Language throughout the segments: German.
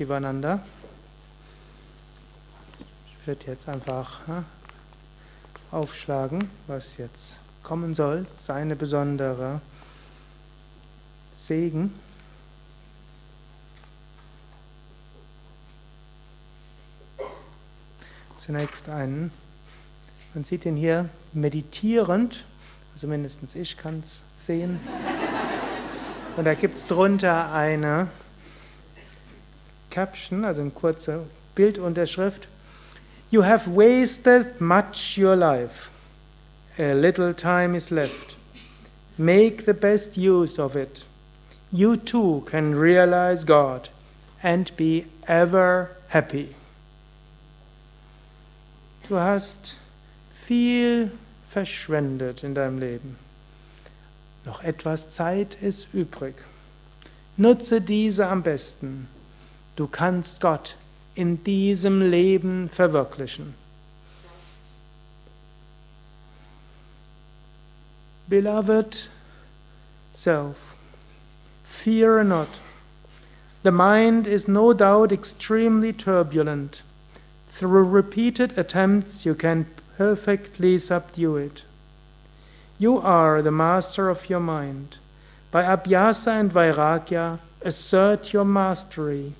Shivananda. Ich werde jetzt einfach ja, aufschlagen, was jetzt kommen soll, seine besondere Segen. Zunächst einen, man sieht ihn hier meditierend, also mindestens ich kann es sehen. Und da gibt es drunter eine Caption, also eine kurze Bildunterschrift. You have wasted much your life. A little time is left. Make the best use of it. You too can realize God and be ever happy. Du hast viel verschwendet in deinem Leben. Noch etwas Zeit ist übrig. Nutze diese am besten. Du kannst Gott in diesem Leben verwirklichen. Beloved self, fear not. The mind is no doubt extremely turbulent. Through repeated attempts, you can perfectly subdue it. You are the master of your mind. By Abhyasa and Vairagya, assert your mastery.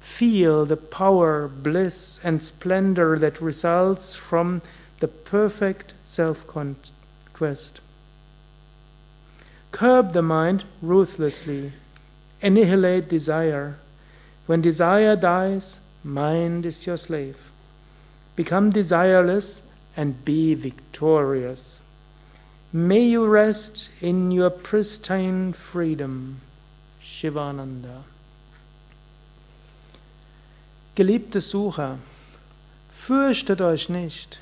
Feel the power, bliss, and splendor that results from the perfect self conquest. Curb the mind ruthlessly. Annihilate desire. When desire dies, mind is your slave. Become desireless and be victorious. May you rest in your pristine freedom. Shivananda. Geliebte Sucher, fürchtet euch nicht.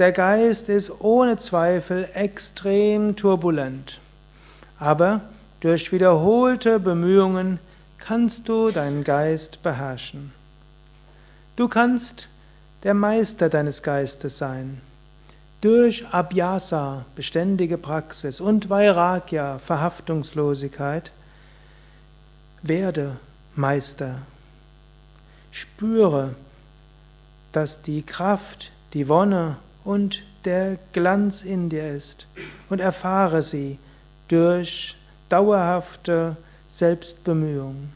Der Geist ist ohne Zweifel extrem turbulent, aber durch wiederholte Bemühungen kannst du deinen Geist beherrschen. Du kannst der Meister deines Geistes sein. Durch Abhyasa, beständige Praxis, und Vairagya, Verhaftungslosigkeit, werde Meister Spüre, dass die Kraft, die Wonne und der Glanz in dir ist und erfahre sie durch dauerhafte Selbstbemühung.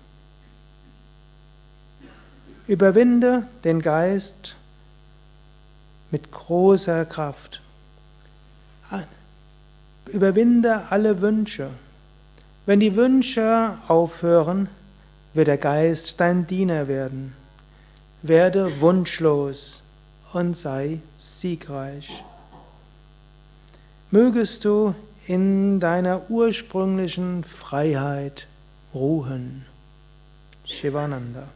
Überwinde den Geist mit großer Kraft. Überwinde alle Wünsche. Wenn die Wünsche aufhören, wird der Geist dein Diener werden. Werde wunschlos und sei siegreich. Mögest du in deiner ursprünglichen Freiheit ruhen. Shivananda.